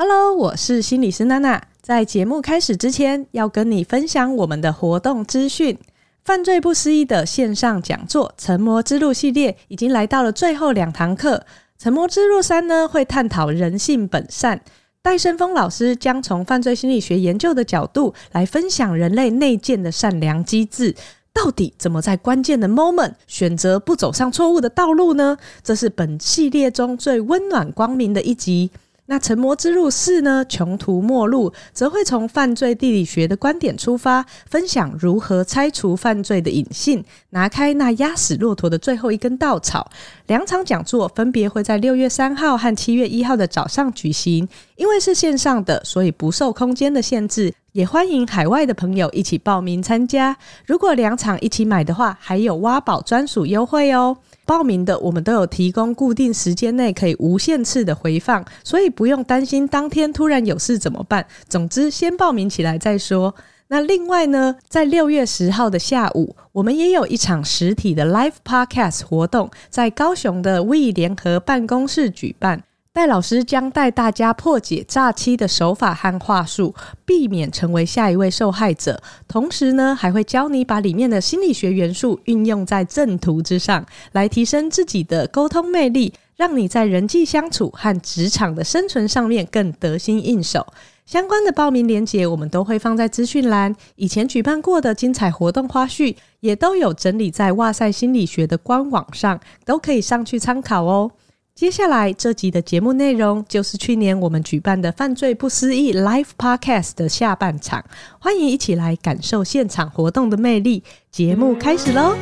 Hello，我是心理师娜娜。在节目开始之前，要跟你分享我们的活动资讯。犯罪不思议的线上讲座《成魔之路》系列已经来到了最后两堂课。《成魔之路三》呢，会探讨人性本善。戴胜峰老师将从犯罪心理学研究的角度来分享人类内建的善良机制，到底怎么在关键的 moment 选择不走上错误的道路呢？这是本系列中最温暖光明的一集。那成魔之路四呢？穷途末路则会从犯罪地理学的观点出发，分享如何拆除犯罪的隐性，拿开那压死骆驼的最后一根稻草。两场讲座分别会在六月三号和七月一号的早上举行。因为是线上的，所以不受空间的限制，也欢迎海外的朋友一起报名参加。如果两场一起买的话，还有挖宝专属优惠哦。报名的我们都有提供固定时间内可以无限次的回放，所以不用担心当天突然有事怎么办。总之，先报名起来再说。那另外呢，在六月十号的下午，我们也有一场实体的 Live Podcast 活动，在高雄的 We 联合办公室举办。戴老师将带大家破解诈欺的手法和话术，避免成为下一位受害者。同时呢，还会教你把里面的心理学元素运用在正途之上，来提升自己的沟通魅力，让你在人际相处和职场的生存上面更得心应手。相关的报名链接我们都会放在资讯栏，以前举办过的精彩活动花絮也都有整理在哇塞心理学的官网上，都可以上去参考哦。接下来这集的节目内容就是去年我们举办的《犯罪不思议》Live Podcast 的下半场，欢迎一起来感受现场活动的魅力。节目开始喽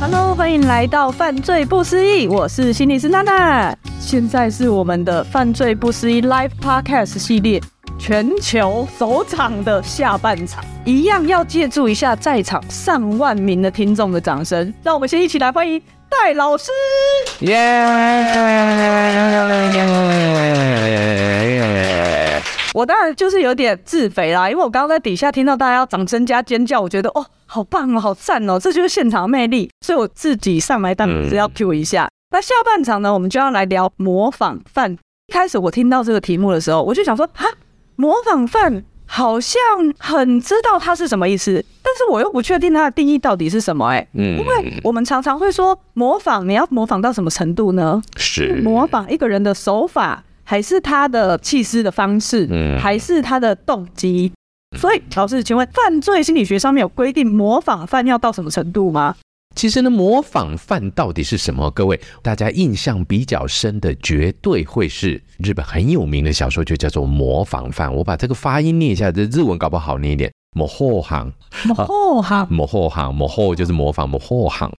！Hello，欢迎来到《犯罪不思议》，我是心理师娜娜，现在是我们的《犯罪不思议》Live Podcast 系列。全球首场的下半场，一样要借助一下在场上万名的听众的掌声，让我们先一起来欢迎戴老师。耶！我当然就是有点自肥啦，因为我刚刚在底下听到大家要掌声加尖叫，我觉得哦，好棒哦，好赞哦，这就是现场的魅力，所以我自己上来当然是要 cue 一下。那下半场呢，我们就要来聊模仿犯。一开始我听到这个题目的时候，我就想说，哈。模仿犯好像很知道它是什么意思，但是我又不确定它的定义到底是什么。哎，嗯，因为我们常常会说模仿，你要模仿到什么程度呢？是模仿一个人的手法，还是他的气势的方式，还是他的动机？所以，老师，请问犯罪心理学上面有规定模仿犯要到什么程度吗？其实呢，模仿犯到底是什么？各位，大家印象比较深的，绝对会是日本很有名的小说，就叫做《模仿犯》。我把这个发音念一下，这日文搞不好念一点，模仿，模仿，模仿，模仿就是模仿，模仿。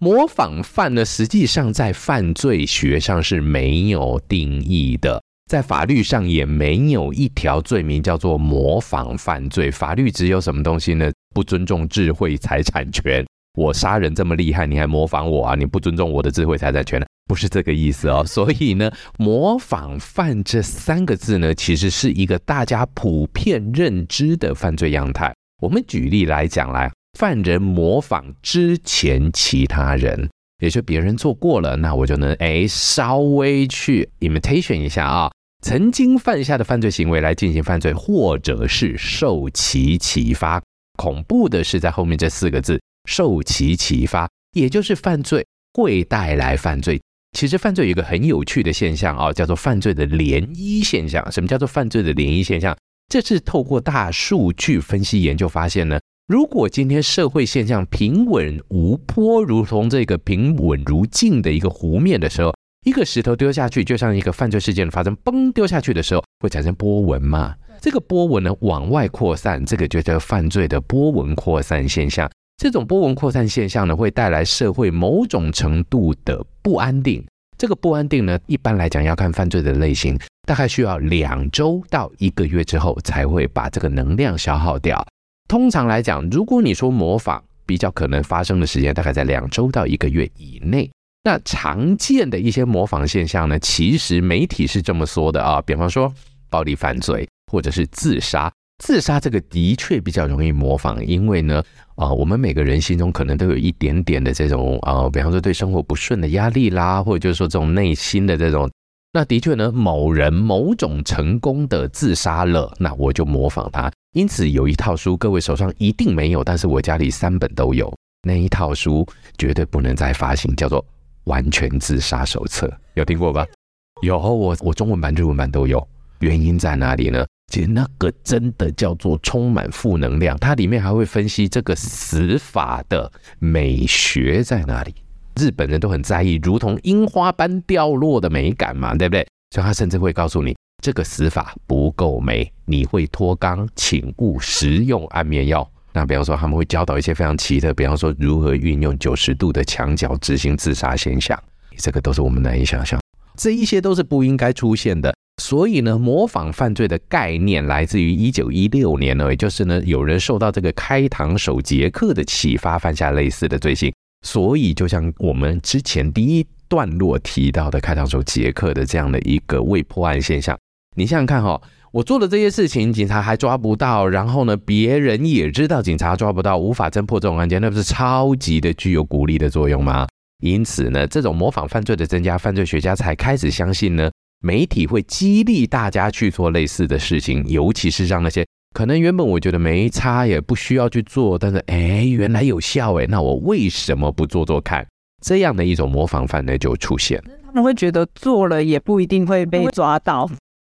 模仿犯呢，实际上在犯罪学上是没有定义的，在法律上也没有一条罪名叫做模仿犯罪。法律只有什么东西呢？不尊重智慧财产权。我杀人这么厉害，你还模仿我啊？你不尊重我的智慧财产权呢？不是这个意思哦。所以呢，模仿犯这三个字呢，其实是一个大家普遍认知的犯罪样态。我们举例来讲来，犯人模仿之前其他人，也就别人做过了，那我就能哎稍微去 imitation 一下啊，曾经犯下的犯罪行为来进行犯罪，或者是受其启发。恐怖的是在后面这四个字。受其启发，也就是犯罪会带来犯罪。其实犯罪有一个很有趣的现象啊，叫做犯罪的涟漪现象。什么叫做犯罪的涟漪现象？这是透过大数据分析研究发现呢。如果今天社会现象平稳无波，如同这个平稳如镜的一个湖面的时候，一个石头丢下去，就像一个犯罪事件的发生，嘣丢下去的时候会产生波纹嘛？这个波纹呢往外扩散，这个就叫犯罪的波纹扩散现象。这种波纹扩散现象呢，会带来社会某种程度的不安定。这个不安定呢，一般来讲要看犯罪的类型，大概需要两周到一个月之后才会把这个能量消耗掉。通常来讲，如果你说模仿，比较可能发生的时间大概在两周到一个月以内。那常见的一些模仿现象呢，其实媒体是这么说的啊，比方说暴力犯罪或者是自杀。自杀这个的确比较容易模仿，因为呢。啊、我们每个人心中可能都有一点点的这种啊、比方说对生活不顺的压力啦，或者就是说这种内心的这种。那的确呢，某人某种成功的自杀了，那我就模仿他。因此有一套书，各位手上一定没有，但是我家里三本都有。那一套书绝对不能再发行，叫做《完全自杀手册》，有听过吧？有，我我中文版、日文版都有。原因在哪里呢？其实那个真的叫做充满负能量，它里面还会分析这个死法的美学在哪里。日本人都很在意如同樱花般掉落的美感嘛，对不对？所以他甚至会告诉你，这个死法不够美，你会脱肛，请勿食用安眠药。那比方说，他们会教导一些非常奇特，比方说如何运用九十度的墙角执行自杀现象，这个都是我们难以想象，这一些都是不应该出现的。所以呢，模仿犯罪的概念来自于一九一六年呢，也就是呢，有人受到这个开膛手杰克的启发，犯下类似的罪行。所以，就像我们之前第一段落提到的开膛手杰克的这样的一个未破案现象，你想想看哈，我做的这些事情，警察还抓不到，然后呢，别人也知道警察抓不到，无法侦破这种案件，那不是超级的具有鼓励的作用吗？因此呢，这种模仿犯罪的增加，犯罪学家才开始相信呢，媒体会激励大家去做类似的事情，尤其是让那些。可能原本我觉得没差，也不需要去做，但是哎，原来有效哎，那我为什么不做做看？这样的一种模仿犯呢就出现。他们会觉得做了也不一定会被抓到，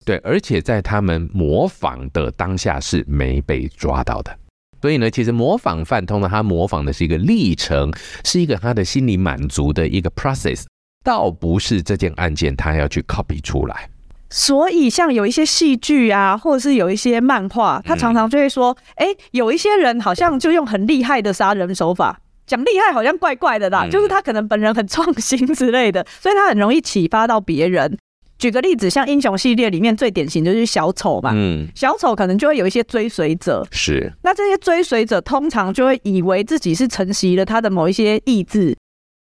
对，而且在他们模仿的当下是没被抓到的。所以呢，其实模仿犯通常他模仿的是一个历程，是一个他的心理满足的一个 process，倒不是这件案件他要去 copy 出来。所以，像有一些戏剧啊，或者是有一些漫画，他常常就会说：“哎、欸，有一些人好像就用很厉害的杀人手法，讲厉害好像怪怪的啦，就是他可能本人很创新之类的，所以他很容易启发到别人。”举个例子，像英雄系列里面最典型就是小丑嘛，嗯，小丑可能就会有一些追随者，是，那这些追随者通常就会以为自己是承袭了他的某一些意志，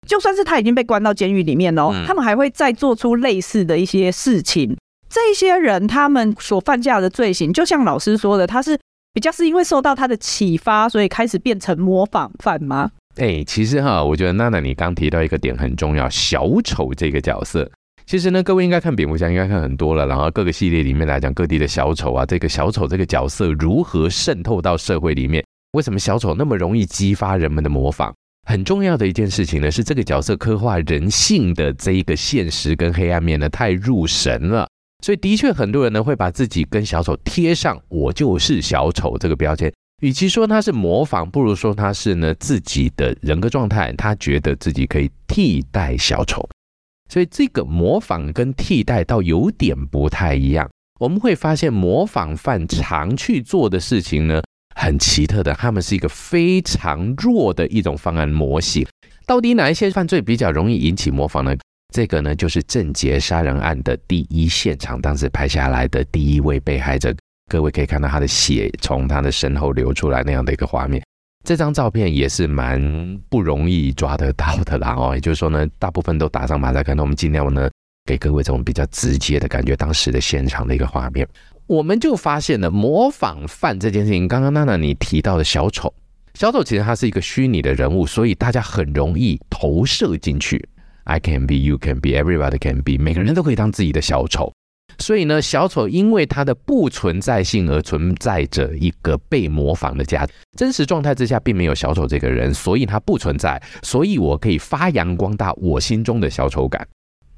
就算是他已经被关到监狱里面哦，他们还会再做出类似的一些事情。这些人他们所犯下的罪行，就像老师说的，他是比较是因为受到他的启发，所以开始变成模仿犯吗？哎、欸，其实哈，我觉得娜娜你刚提到一个点很重要，小丑这个角色，其实呢，各位应该看蝙蝠侠应该看很多了，然后各个系列里面来讲，各地的小丑啊，这个小丑这个角色如何渗透到社会里面？为什么小丑那么容易激发人们的模仿？很重要的一件事情呢，是这个角色刻画人性的这一个现实跟黑暗面呢，太入神了。所以，的确，很多人呢会把自己跟小丑贴上“我就是小丑”这个标签。与其说他是模仿，不如说他是呢自己的人格状态，他觉得自己可以替代小丑。所以，这个模仿跟替代倒有点不太一样。我们会发现，模仿犯常去做的事情呢，很奇特的，他们是一个非常弱的一种犯案模型。到底哪一些犯罪比较容易引起模仿呢？这个呢，就是郑捷杀人案的第一现场，当时拍下来的第一位被害者。各位可以看到他的血从他的身后流出来那样的一个画面。这张照片也是蛮不容易抓得到的啦哦，也就是说呢，大部分都打上马赛克。那我们尽量呢，给各位这种比较直接的感觉，当时的现场的一个画面。我们就发现了模仿犯这件事情。刚刚娜娜你提到的小丑，小丑其实他是一个虚拟的人物，所以大家很容易投射进去。I can be, you can be, everybody can be，每个人都可以当自己的小丑。所以呢，小丑因为他的不存在性而存在着一个被模仿的价值。真实状态之下并没有小丑这个人，所以他不存在。所以我可以发扬光大我心中的小丑感。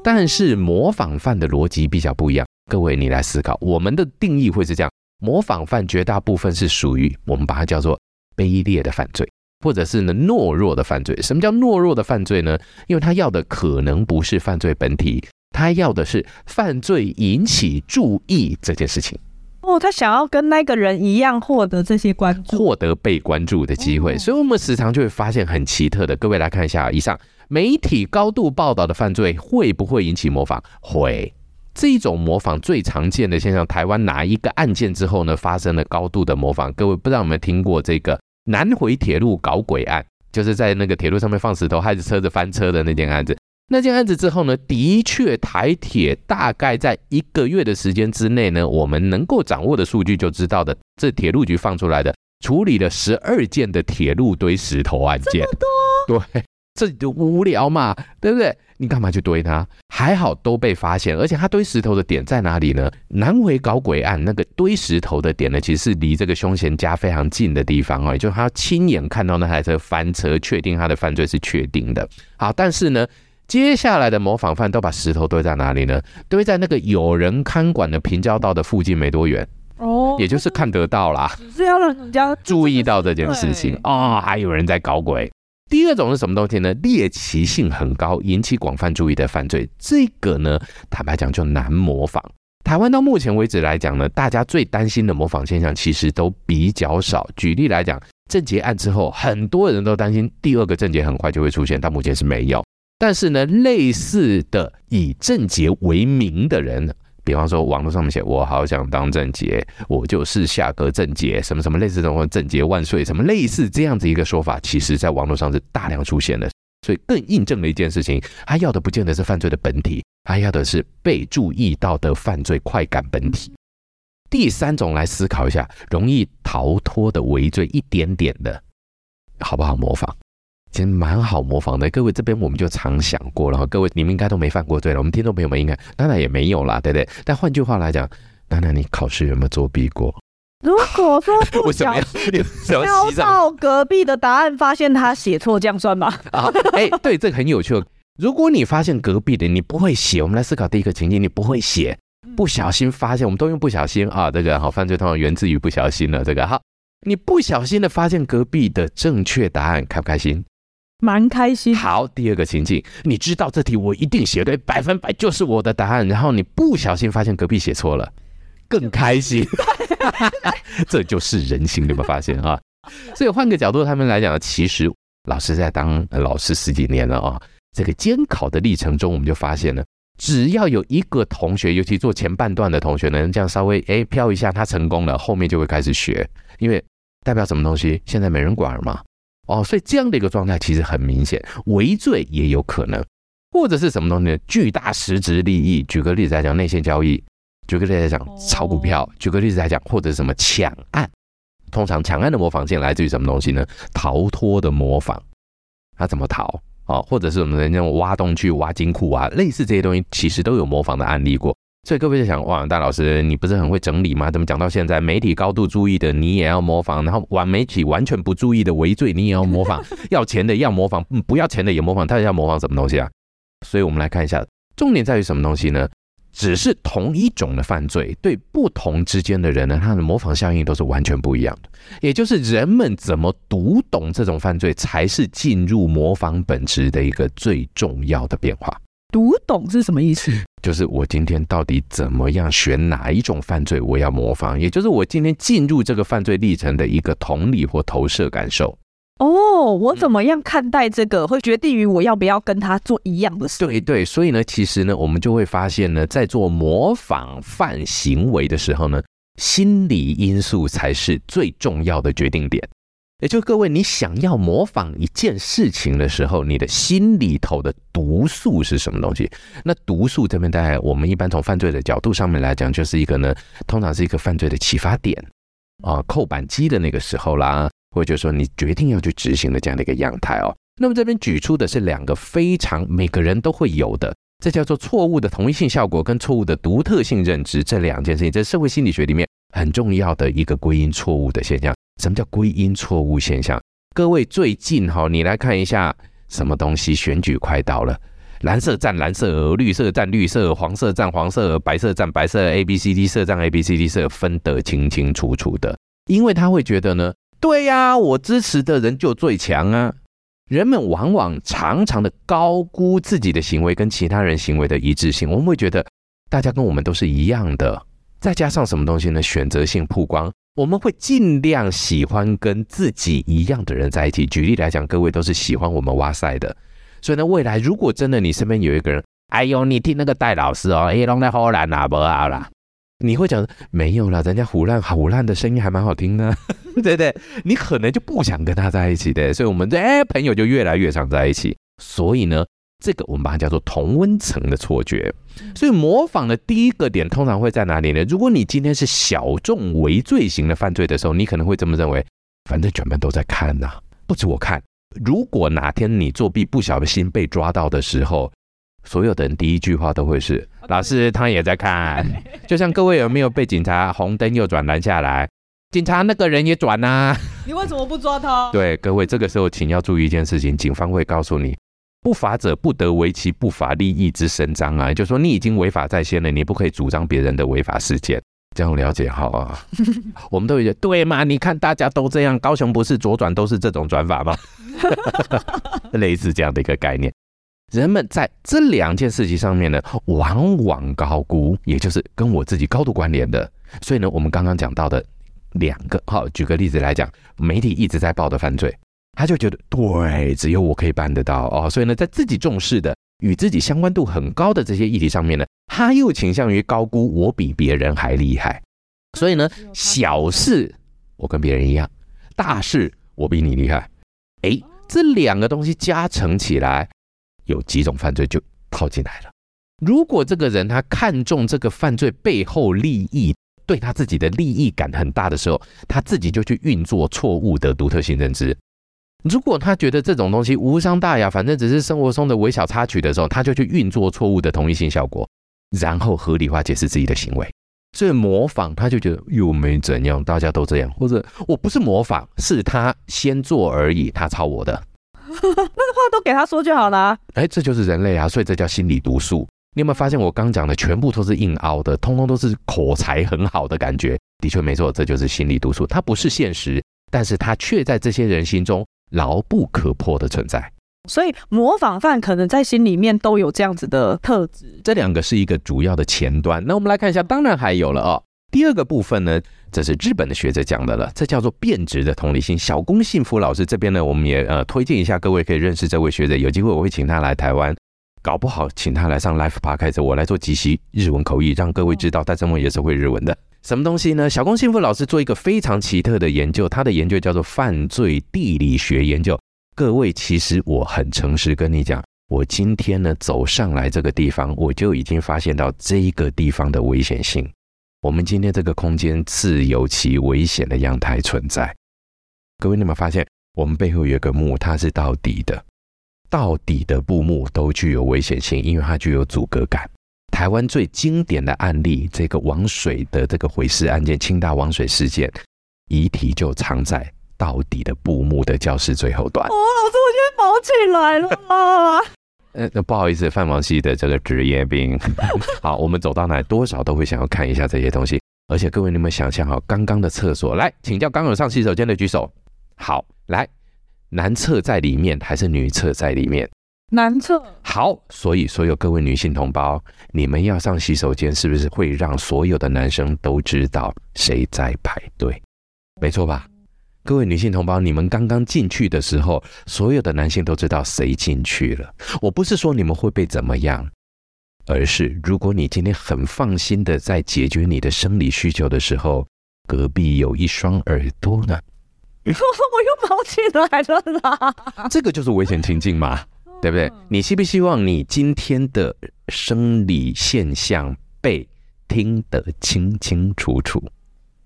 但是模仿犯的逻辑比较不一样。各位，你来思考，我们的定义会是这样：模仿犯绝大部分是属于我们把它叫做卑劣的犯罪。或者是呢，懦弱的犯罪。什么叫懦弱的犯罪呢？因为他要的可能不是犯罪本体，他要的是犯罪引起注意这件事情。哦，他想要跟那个人一样获得这些关注，获得被关注的机会。所以，我们时常就会发现很奇特的。各位来看一下，以上媒体高度报道的犯罪会不会引起模仿？会。这一种模仿最常见的现象，台湾哪一个案件之后呢，发生了高度的模仿？各位不知道有没有听过这个？南回铁路搞鬼案，就是在那个铁路上面放石头，害着车子翻车的那件案子。那件案子之后呢，的确台铁大概在一个月的时间之内呢，我们能够掌握的数据就知道的，这铁路局放出来的处理了十二件的铁路堆石头案件。这么多？对，这就无聊嘛，对不对？你干嘛去堆它？还好都被发现，而且他堆石头的点在哪里呢？南回搞鬼案那个堆石头的点呢，其实是离这个凶嫌家非常近的地方哦，也就是他亲眼看到那台车翻车，确定他的犯罪是确定的。好，但是呢，接下来的模仿犯都把石头堆在哪里呢？堆在那个有人看管的平交道的附近没多远哦，也就是看得到啦，只是要让人家注意到这件事情哦，还有人在搞轨。第二种是什么东西呢？猎奇性很高、引起广泛注意的犯罪，这个呢，坦白讲就难模仿。台湾到目前为止来讲呢，大家最担心的模仿现象其实都比较少。举例来讲，郑捷案之后，很多人都担心第二个郑捷很快就会出现，但目前是没有。但是呢，类似的以郑捷为名的人。比方说，网络上面写“我好想当郑捷，我就是下个郑捷”，什么什么类似这种“郑捷万岁”什么类似这样子一个说法，其实在网络上是大量出现的，所以更印证了一件事情：他要的不见得是犯罪的本体，他要的是被注意到的犯罪快感本体。第三种来思考一下，容易逃脱的围罪，一点点的，好不好模仿？其实蛮好模仿的，各位这边我们就常想过了，各位你们应该都没犯过罪了，我们听众朋友们应该当然也没有啦，对不对？但换句话来讲，当然你考试有没有作弊过？如果说不 小心 瞄到隔壁的答案，发现他写错，这样算吗？啊，哎，对，这个很有趣。如果你发现隔壁的你不会写，我们来思考第一个情境，你不会写，不小心发现，我们都用不小心啊，这个好犯罪通常源自于不小心了，这个好，你不小心的发现隔壁的正确答案，开不开心？蛮开心。好，第二个情境，你知道这题我一定写对，百分百就是我的答案。然后你不小心发现隔壁写错了，更开心。这就是人性，你有没有发现啊？所以换个角度，他们来讲，其实老师在当老师十几年了啊，这个监考的历程中，我们就发现了，只要有一个同学，尤其做前半段的同学呢，这样稍微哎飘一下，他成功了，后面就会开始学，因为代表什么东西？现在没人管了嘛。哦，所以这样的一个状态其实很明显，违罪也有可能，或者是什么东西呢？巨大实质利益。举个例子来讲，内线交易；举个例子来讲，炒股票；举个例子来讲，或者是什么抢案。通常抢案的模仿性来自于什么东西呢？逃脱的模仿。他怎么逃？哦，或者是什么人家挖洞去挖金库啊，类似这些东西，其实都有模仿的案例过。所以各位就想，哇，大老师，你不是很会整理吗？怎么讲到现在，媒体高度注意的，你也要模仿；然后完媒体完全不注意的微罪，你也要模仿；要钱的要模仿，不要钱的也模仿。他要模仿什么东西啊？所以我们来看一下，重点在于什么东西呢？只是同一种的犯罪，对不同之间的人呢，他的模仿效应都是完全不一样的。也就是人们怎么读懂这种犯罪，才是进入模仿本质的一个最重要的变化。读懂是什么意思？就是我今天到底怎么样选哪一种犯罪，我要模仿，也就是我今天进入这个犯罪历程的一个同理或投射感受。哦，我怎么样看待这个，会决定于我要不要跟他做一样的事。对对，所以呢，其实呢，我们就会发现呢，在做模仿犯行为的时候呢，心理因素才是最重要的决定点。也就各位，你想要模仿一件事情的时候，你的心里头的毒素是什么东西？那毒素这边，在我们一般从犯罪的角度上面来讲，就是一个呢，通常是一个犯罪的启发点啊，扣扳机的那个时候啦，或者说你决定要去执行的这样的一个样态哦。那么这边举出的是两个非常每个人都会有的，这叫做错误的同一性效果跟错误的独特性认知这两件事情，这是社会心理学里面很重要的一个归因错误的现象。什么叫归因错误现象？各位最近哈，你来看一下什么东西？选举快到了，蓝色占蓝色，绿色占绿色，黄色占黄色，白色占白色，A B C D 色占 A B C D 色，分得清清楚楚的。因为他会觉得呢，对呀，我支持的人就最强啊。人们往往常常的高估自己的行为跟其他人行为的一致性，我们会觉得大家跟我们都是一样的。再加上什么东西呢？选择性曝光。我们会尽量喜欢跟自己一样的人在一起。举例来讲，各位都是喜欢我们哇塞的，所以呢，未来如果真的你身边有一个人，哎呦，你听那个戴老师哦，哎，弄在唬烂啦，不好啦，你会讲没有啦，人家胡烂唬烂的声音还蛮好听的，对不对？你可能就不想跟他在一起的，所以我们这哎朋友就越来越常在一起。所以呢。这个我们把它叫做同温层的错觉，所以模仿的第一个点通常会在哪里呢？如果你今天是小众微罪型的犯罪的时候，你可能会这么认为：反正全班都在看呐、啊，不止我看。如果哪天你作弊不小心被抓到的时候，所有的人第一句话都会是：老师他也在看。就像各位有没有被警察红灯右转拦下来？警察那个人也转呐、啊，你为什么不抓他？对，各位这个时候请要注意一件事情，警方会告诉你，不法者不得为其不法利益之伸张啊，就是说你已经违法在先了，你不可以主张别人的违法事件。这样了解好啊，我们都会觉得对嘛？你看大家都这样，高雄不是左转都是这种转法吗？类似这样的一个概念，人们在这两件事情上面呢，往往高估，也就是跟我自己高度关联的。所以呢，我们刚刚讲到的。两个好，举个例子来讲，媒体一直在报的犯罪，他就觉得对，只有我可以办得到哦，所以呢，在自己重视的、与自己相关度很高的这些议题上面呢，他又倾向于高估我比别人还厉害，所以呢，小事我跟别人一样，大事我比你厉害，哎，这两个东西加成起来，有几种犯罪就套进来了。如果这个人他看重这个犯罪背后利益，对他自己的利益感很大的时候，他自己就去运作错误的独特性认知。如果他觉得这种东西无伤大雅，反正只是生活中的微小插曲的时候，他就去运作错误的同一性效果，然后合理化解释自己的行为。所以模仿，他就觉得又没怎样，大家都这样，或者我不是模仿，是他先做而已，他抄我的。那个话都给他说就好了。哎，这就是人类啊，所以这叫心理毒素。你有没有发现我刚讲的全部都是硬凹的，通通都是口才很好的感觉？的确没错，这就是心理毒素。它不是现实，但是它却在这些人心中牢不可破的存在。所以模仿犯可能在心里面都有这样子的特质。这两个是一个主要的前端。那我们来看一下，当然还有了哦。第二个部分呢，这是日本的学者讲的了，这叫做变质的同理心。小宫幸福老师这边呢，我们也呃推荐一下各位可以认识这位学者，有机会我会请他来台湾。搞不好，请他来上 Live Podcast，我来做即席日文口译，让各位知道戴正文也是会日文的。什么东西呢？小宫幸福老师做一个非常奇特的研究，他的研究叫做犯罪地理学研究。各位，其实我很诚实跟你讲，我今天呢走上来这个地方，我就已经发现到这一个地方的危险性。我们今天这个空间自有其危险的样态存在。各位，你有发现我们背后有一个幕，它是到底的？到底的布幕都具有危险性，因为它具有阻隔感。台湾最经典的案例，这个王水的这个毁尸案件，清大王水事件，遗体就藏在到底的布幕的教室最后端。哦，老师，我觉得毛起来了啊！呃，那不好意思，范王系的这个职业病。好，我们走到哪多少都会想要看一下这些东西。而且各位，你们想象好刚刚的厕所，来请教刚有上洗手间的举手。好，来。男厕在里面还是女厕在里面？男厕。好，所以所有各位女性同胞，你们要上洗手间，是不是会让所有的男生都知道谁在排队？没错吧？各位女性同胞，你们刚刚进去的时候，所有的男性都知道谁进去了。我不是说你们会被怎么样，而是如果你今天很放心的在解决你的生理需求的时候，隔壁有一双耳朵呢。我又跑起来了啦！这个就是危险情境嘛，对不对？你希不希望你今天的生理现象被听得清清楚楚？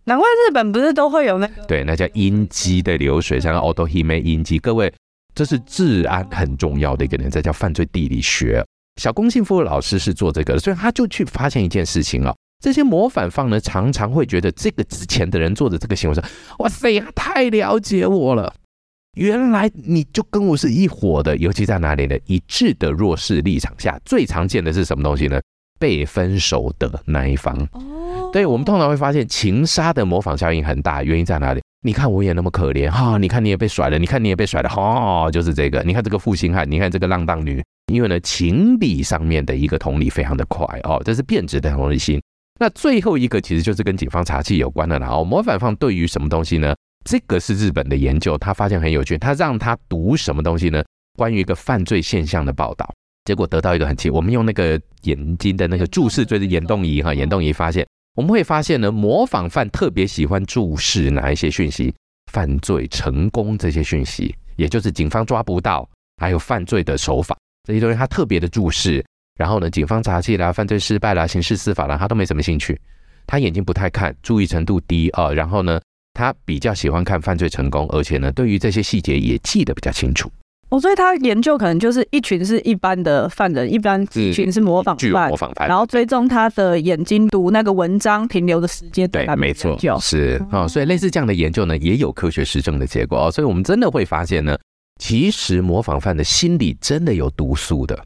难怪日本不是都会有那个？对，那叫音机的流水，像 Otohime 音机。各位，这是治安很重要的一个人，这叫犯罪地理学。小宫幸夫老师是做这个的，所以他就去发现一件事情啊。这些模仿方呢，常常会觉得这个之前的人做的这个行为说：“哇塞，太了解我了，原来你就跟我是一伙的。”尤其在哪里呢？一致的弱势立场下，最常见的是什么东西呢？被分手的那一方。哦，对，我们通常会发现情杀的模仿效应很大，原因在哪里？你看我也那么可怜哈，你看你也被甩了，你看你也被甩了，哈，就是这个。你看这个负心汉，你看这个浪荡女，因为呢，情理上面的一个同理非常的快哦，这是变质的同理心。那最后一个其实就是跟警方查缉有关的了哦。模仿犯对于什么东西呢？这个是日本的研究，他发现很有趣，他让他读什么东西呢？关于一个犯罪现象的报道，结果得到一个很奇，我们用那个眼睛的那个注视，就是眼动仪哈，眼动仪发现，我们会发现呢，模仿犯特别喜欢注视哪一些讯息？犯罪成功这些讯息，也就是警方抓不到，还有犯罪的手法这些东西，他特别的注视。然后呢，警方查缉啦，犯罪失败啦，刑事司法啦，他都没什么兴趣。他眼睛不太看，注意程度低啊、哦。然后呢，他比较喜欢看犯罪成功，而且呢，对于这些细节也记得比较清楚。哦，所以他研究可能就是一群是一般的犯人，一般一群是模仿犯，模仿犯，然后追踪他的眼睛读那个文章停留的时间。对，没错，是哦。所以类似这样的研究呢，也有科学实证的结果哦。所以我们真的会发现呢，其实模仿犯的心里真的有毒素的。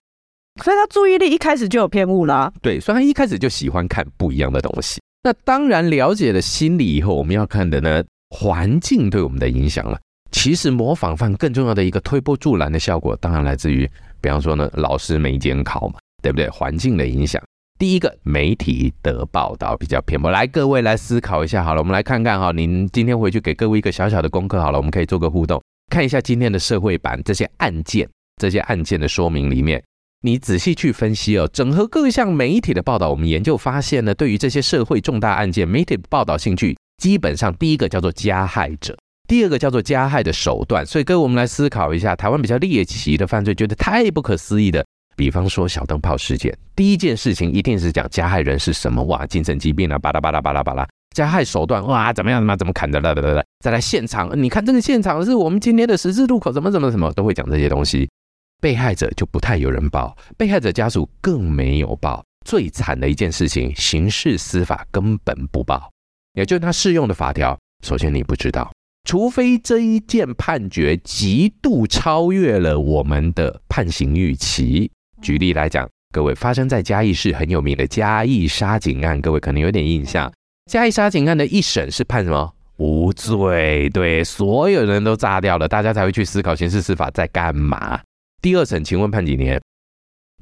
所以他注意力一开始就有偏误啦。对，所以他一开始就喜欢看不一样的东西。那当然了解了心理以后，我们要看的呢，环境对我们的影响了。其实模仿犯更重要的一个推波助澜的效果，当然来自于，比方说呢，老师没监考嘛，对不对？环境的影响。第一个，媒体的报道比较偏颇。来，各位来思考一下好了，我们来看看哈，您今天回去给各位一个小小的功课好了，我们可以做个互动，看一下今天的社会版这些案件，这些案件的说明里面，你仔细去分析哦，整合各项媒体的报道，我们研究发现呢，对于这些社会重大案件，媒体报道兴趣基本上第一个叫做加害者。第二个叫做加害的手段，所以各位我们来思考一下，台湾比较猎奇的犯罪，觉得太不可思议的，比方说小灯泡事件，第一件事情一定是讲加害人是什么，哇，精神疾病啊，巴拉巴拉巴拉巴拉，加害手段，哇，怎么样怎么怎么砍的，来来来来，再来现场，你看这个现场是我们今天的十字路口，怎么怎么怎么都会讲这些东西，被害者就不太有人报，被害者家属更没有报，最惨的一件事情，刑事司法根本不报，也就是他适用的法条，首先你不知道。除非这一件判决极度超越了我们的判刑预期。举例来讲，各位发生在嘉义市很有名的嘉义杀警案，各位可能有点印象。嘉义杀警案的一审是判什么？无罪，对，所有人都炸掉了，大家才会去思考刑事司法在干嘛。第二审，请问判几年？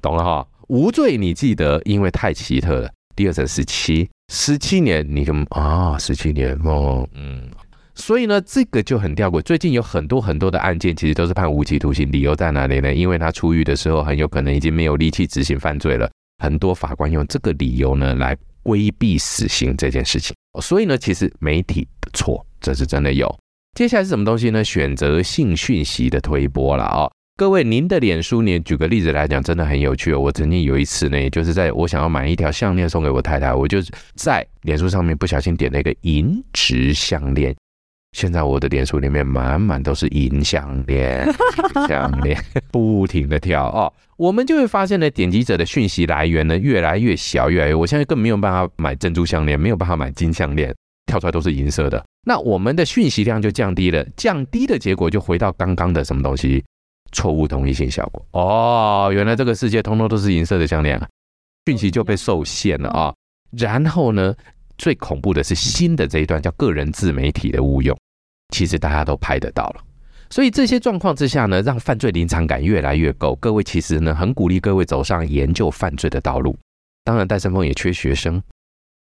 懂了哈？无罪，你记得，因为太奇特了。第二审十七，十七年，你跟啊，十七年哦，嗯。所以呢，这个就很吊诡。最近有很多很多的案件，其实都是判无期徒刑，理由在哪里呢？因为他出狱的时候，很有可能已经没有力气执行犯罪了。很多法官用这个理由呢，来规避死刑这件事情。所以呢，其实媒体的错，这是真的有。接下来是什么东西呢？选择性讯息的推波了啊！各位，您的脸书，你举个例子来讲，真的很有趣哦。我曾经有一次呢，也就是在我想要买一条项链送给我太太，我就在脸书上面不小心点了一个银质项链。现在我的脸书里面满满都是银项链，项链不停的跳哦，我们就会发现呢，点击者的讯息来源呢越来越小，越来越，我现在更没有办法买珍珠项链，没有办法买金项链，跳出来都是银色的，那我们的讯息量就降低了，降低的结果就回到刚刚的什么东西，错误同一性效果哦，原来这个世界通通都是银色的项链啊，讯息就被受限了啊、然后呢？最恐怖的是新的这一段叫个人自媒体的误用，其实大家都拍得到了，所以这些状况之下呢，让犯罪临场感越来越够。各位其实呢，很鼓励各位走上研究犯罪的道路。当然，戴森峰也缺学生。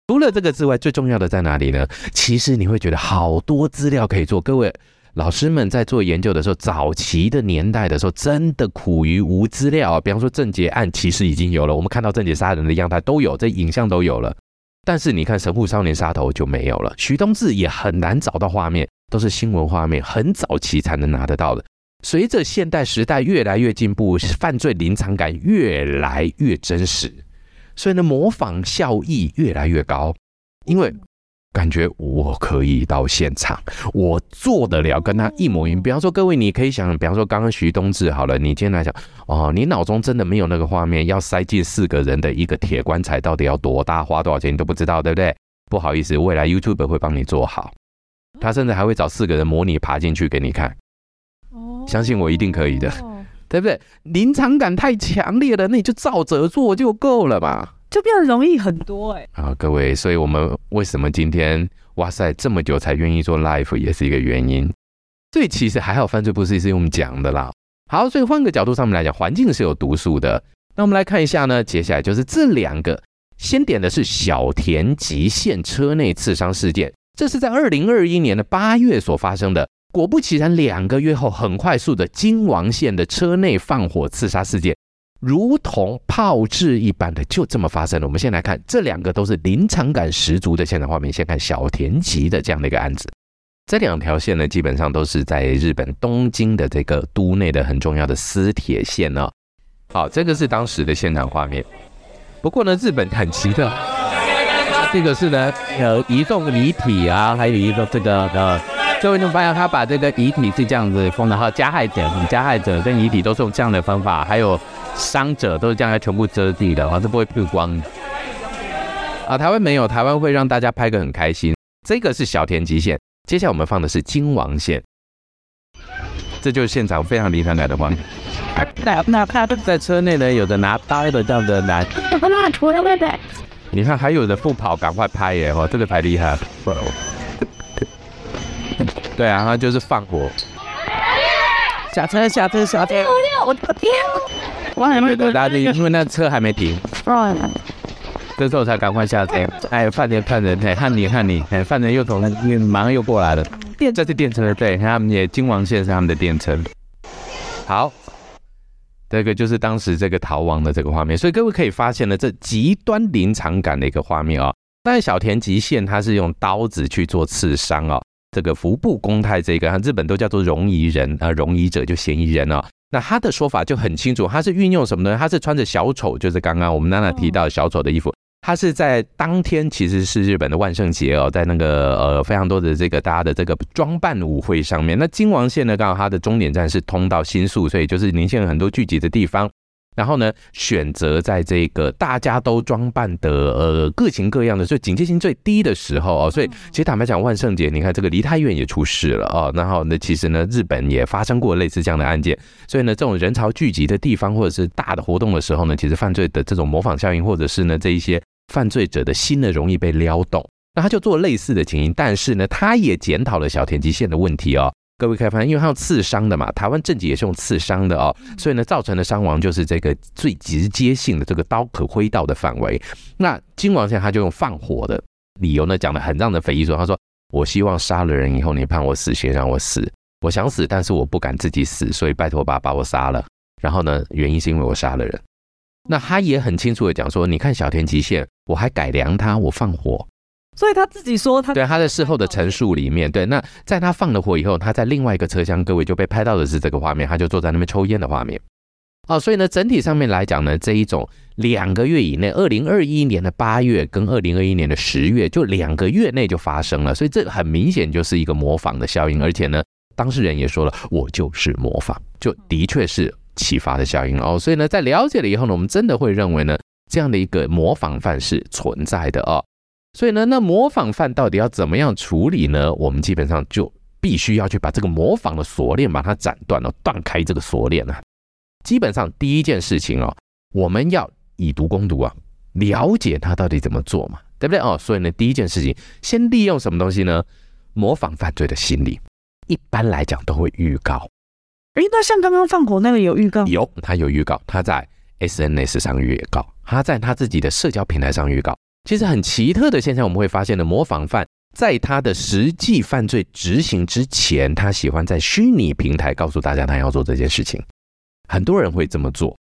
除了这个之外，最重要的在哪里呢？其实你会觉得好多资料可以做。各位老师们在做研究的时候，早期的年代的时候，真的苦于无资料。比方说郑捷案，其实已经有了，我们看到郑捷杀人的样态都有，这影像都有了。但是你看《神户少年杀头》就没有了，徐东志也很难找到画面，都是新闻画面，很早期才能拿得到的。随着现代时代越来越进步，犯罪临场感越来越真实，所以呢，模仿效益越来越高，因为。感觉我可以到现场，我做得了跟他一模一样。比方说，各位你可以想，比方说刚刚徐东志好了，你今天来讲哦，你脑中真的没有那个画面，要塞进四个人的一个铁棺材，到底要多大，花多少钱，你都不知道，对不对？不好意思，未来 YouTube 会帮你做好，他甚至还会找四个人模拟爬进去给你看。相信我一定可以的，对不对？临场感太强烈了，那你就照着做就够了嘛。就变得容易很多哎、啊，各位，所以我们为什么今天哇塞这么久才愿意做 live，也是一个原因。所以其实还好，犯罪不是是用讲的啦。好，所以换个角度上面来讲，环境是有毒素的。那我们来看一下呢，接下来就是这两个。先点的是小田急线车内刺伤事件，这是在二零二一年的八月所发生的。果不其然，两个月后，很快速的京王线的车内放火刺杀事件。如同炮制一般的，就这么发生了。我们先来看这两个都是临场感十足的现场画面。先看小田急的这样的一个案子，这两条线呢，基本上都是在日本东京的这个都内的很重要的私铁线哦。好，这个是当时的现场画面。不过呢，日本很奇特。这个是呢，呃，移动遗体啊，还有一个这个呃，各位能发现他把这个遗体是这样子封的，然后加害者、加害者跟遗体都是用这样的方法，还有伤者都是这样全部遮地的，啊，是不会曝光的。啊，台湾没有，台湾会让大家拍个很开心。这个是小田急线，接下来我们放的是京王线，这就是现场非常临场感的画面。在车内呢，有的拿刀的这样的拿。你看，还有的不跑，赶快拍耶！哦，这个太厉害了。对啊，他就是放火。下车，下车，下车！我的天！我还没有打的，因为那车还没停。这时候才赶快下车。哎，犯人，犯人！哎，看你，看你！哎，犯人又从那边马上又过来了。电，这是电车，对，他们也金王线是他们的电车。好。这个就是当时这个逃亡的这个画面，所以各位可以发现呢，这极端临场感的一个画面啊、哦。但是小田急线他是用刀子去做刺伤哦，这个服部公太这个，日本都叫做容疑人啊，容疑者就嫌疑人哦。那他的说法就很清楚，他是运用什么呢？他是穿着小丑，就是刚刚我们娜娜提到小丑的衣服。他是在当天其实是日本的万圣节哦，在那个呃非常多的这个大家的这个装扮舞会上面。那京王线呢，刚好它的终点站是通到新宿，所以就是年轻人很多聚集的地方。然后呢，选择在这个大家都装扮的呃各型各样的，所以警戒心最低的时候哦。所以其实坦白讲，万圣节你看这个梨泰院也出事了哦。然后呢，其实呢日本也发生过类似这样的案件。所以呢，这种人潮聚集的地方或者是大的活动的时候呢，其实犯罪的这种模仿效应或者是呢这一些。犯罪者的心呢，容易被撩动，那他就做类似的情形，但是呢，他也检讨了小田急线的问题哦。各位可以发现，因为他用刺伤的嘛，台湾正己也是用刺伤的哦，所以呢，造成的伤亡就是这个最直接性的这个刀可挥到的范围。那金王线他就用放火的理由呢，讲的很让人匪夷所思。他说：“我希望杀了人以后，你判我死刑，让我死，我想死，但是我不敢自己死，所以拜托爸把我杀了。然后呢，原因是因为我杀了人。”那他也很清楚的讲说，你看小田急线，我还改良他，我放火，所以他自己说他对他在事后的陈述里面，对，那在他放了火以后，他在另外一个车厢，各位就被拍到的是这个画面，他就坐在那边抽烟的画面，哦，所以呢，整体上面来讲呢，这一种两个月以内，二零二一年的八月跟二零二一年的十月，就两个月内就发生了，所以这很明显就是一个模仿的效应，而且呢，当事人也说了，我就是模仿，就的确是。启发的效应哦，所以呢，在了解了以后呢，我们真的会认为呢，这样的一个模仿犯是存在的哦。所以呢，那模仿犯到底要怎么样处理呢？我们基本上就必须要去把这个模仿的锁链把它斩断了，断开这个锁链啊。基本上第一件事情哦，我们要以毒攻毒啊，了解他到底怎么做嘛，对不对哦？所以呢，第一件事情，先利用什么东西呢？模仿犯罪的心理，一般来讲都会预告。哎，那像刚刚放火那个有预告？有，他有预告，他在 SNS 上预告，他在他自己的社交平台上预告。其实很奇特的现象，我们会发现的，模仿犯在他的实际犯罪执行之前，他喜欢在虚拟平台告诉大家他要做这件事情。很多人会这么做，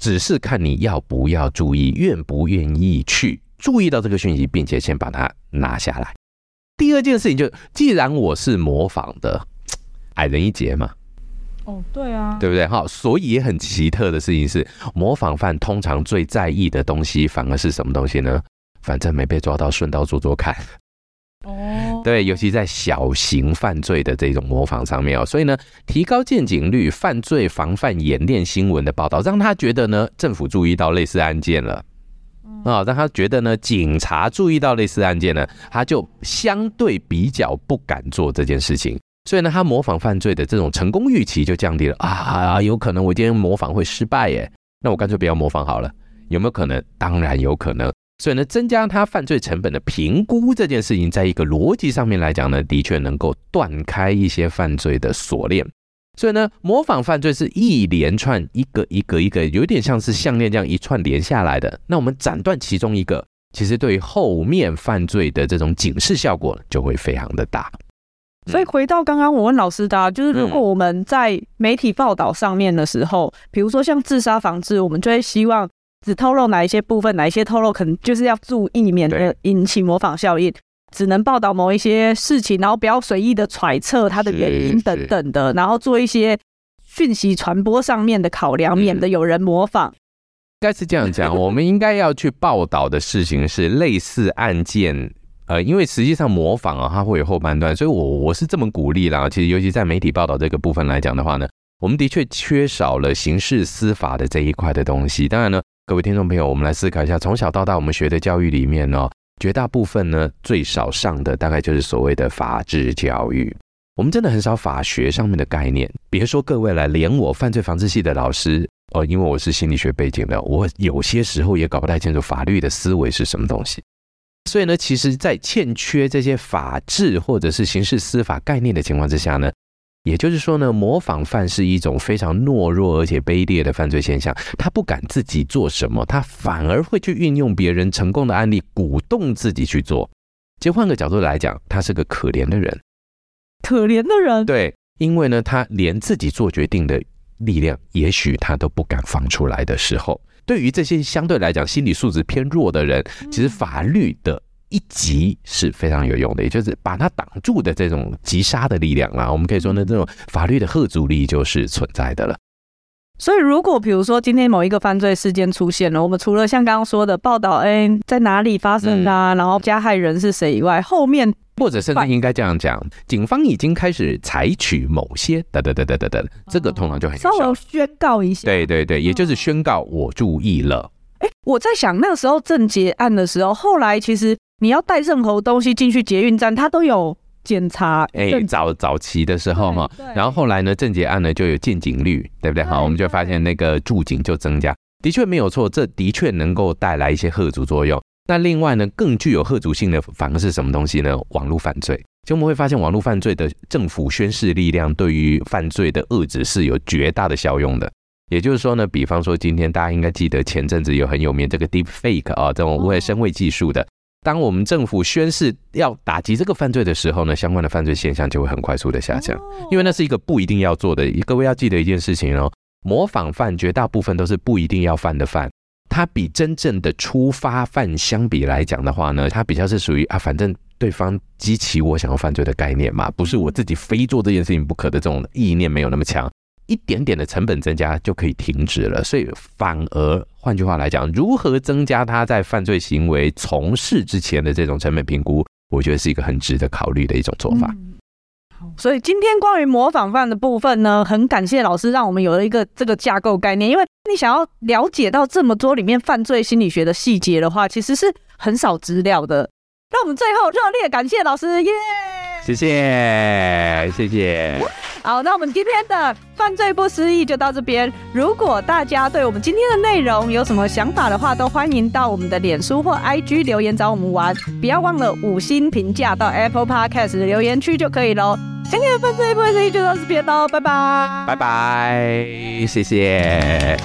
只是看你要不要注意，愿不愿意去注意到这个讯息，并且先把它拿下来。第二件事情就，既然我是模仿的，矮人一截嘛。哦，对啊，对不对？哈，所以也很奇特的事情是，模仿犯通常最在意的东西，反而是什么东西呢？反正没被抓到，顺道做做看。哦，对，尤其在小型犯罪的这种模仿上面哦，所以呢，提高见警率、犯罪防范演练新闻的报道，让他觉得呢，政府注意到类似案件了，啊，让他觉得呢，警察注意到类似案件呢，他就相对比较不敢做这件事情。所以呢，他模仿犯罪的这种成功预期就降低了啊！有可能我今天模仿会失败耶，那我干脆不要模仿好了。有没有可能？当然有可能。所以呢，增加他犯罪成本的评估这件事情，在一个逻辑上面来讲呢，的确能够断开一些犯罪的锁链。所以呢，模仿犯罪是一连串一个一个一个，有点像是项链这样一串连下来的。那我们斩断其中一个，其实对于后面犯罪的这种警示效果就会非常的大。所以回到刚刚我问老师的啊，就是如果我们在媒体报道上面的时候，比如说像自杀防治，我们就会希望只透露哪一些部分，哪一些透露可能就是要注意免得引起模仿效应，只能报道某一些事情，然后不要随意的揣测它的原因等等的，然后做一些讯息传播上面的考量，免得有人模仿。该是这样讲，我们应该要去报道的事情是类似案件。呃，因为实际上模仿啊，它会有后半段，所以我我是这么鼓励啦。其实，尤其在媒体报道这个部分来讲的话呢，我们的确缺少了刑事司法的这一块的东西。当然呢，各位听众朋友，我们来思考一下，从小到大我们学的教育里面呢，绝大部分呢最少上的大概就是所谓的法治教育。我们真的很少法学上面的概念。别说各位了，连我犯罪防治系的老师哦，因为我是心理学背景的，我有些时候也搞不太清楚法律的思维是什么东西。所以呢，其实，在欠缺这些法治或者是刑事司法概念的情况之下呢，也就是说呢，模仿犯是一种非常懦弱而且卑劣的犯罪现象。他不敢自己做什么，他反而会去运用别人成功的案例，鼓动自己去做。其实换个角度来讲，他是个可怜的人，可怜的人。对，因为呢，他连自己做决定的力量，也许他都不敢放出来的时候。对于这些相对来讲心理素质偏弱的人，其实法律的一击是非常有用的，也就是把它挡住的这种击杀的力量啦。我们可以说呢，这种法律的贺阻力就是存在的了。所以，如果比如说今天某一个犯罪事件出现了，我们除了像刚刚说的报道，哎，在哪里发生啊，然后加害人是谁以外，后面。或者甚至应该这样讲，警方已经开始采取某些等等等等等等，这个通常就很稍微宣告一下。对对对，也就是宣告我注意了。哎，我在想那个时候正结案的时候，后来其实你要带任何东西进去捷运站，它都有检查。哎，早早期的时候哈，然后后来呢，证结案呢就有见警率，对不对？好，我们就发现那个驻警就增加，的确没有错，这的确能够带来一些吓阻作用。那另外呢，更具有吓阻性的反而是什么东西呢？网络犯罪。就我们会发现，网络犯罪的政府宣示力量对于犯罪的遏制是有绝大的效用的。也就是说呢，比方说今天大家应该记得前阵子有很有名这个 Deep Fake 啊，这种无谓深伪技术的。当我们政府宣誓要打击这个犯罪的时候呢，相关的犯罪现象就会很快速的下降，因为那是一个不一定要做的。各位要记得一件事情哦，模仿犯绝大部分都是不一定要犯的犯。它比真正的出发犯相比来讲的话呢，它比较是属于啊，反正对方激起我想要犯罪的概念嘛，不是我自己非做这件事情不可的这种意念没有那么强，一点点的成本增加就可以停止了。所以反而换句话来讲，如何增加他在犯罪行为从事之前的这种成本评估，我觉得是一个很值得考虑的一种做法。嗯所以今天关于模仿犯的部分呢，很感谢老师让我们有了一个这个架构概念。因为你想要了解到这么多里面犯罪心理学的细节的话，其实是很少资料的。让我们最后热烈感谢老师，耶、谢谢，谢谢。好，那我们今天的犯罪不思议就到这边。如果大家对我们今天的内容有什么想法的话，都欢迎到我们的脸书或 IG 留言找我们玩。不要忘了五星评价到 Apple Podcast 的留言区就可以喽。今天的犯罪不思议就到这边喽，拜拜，拜拜，谢谢。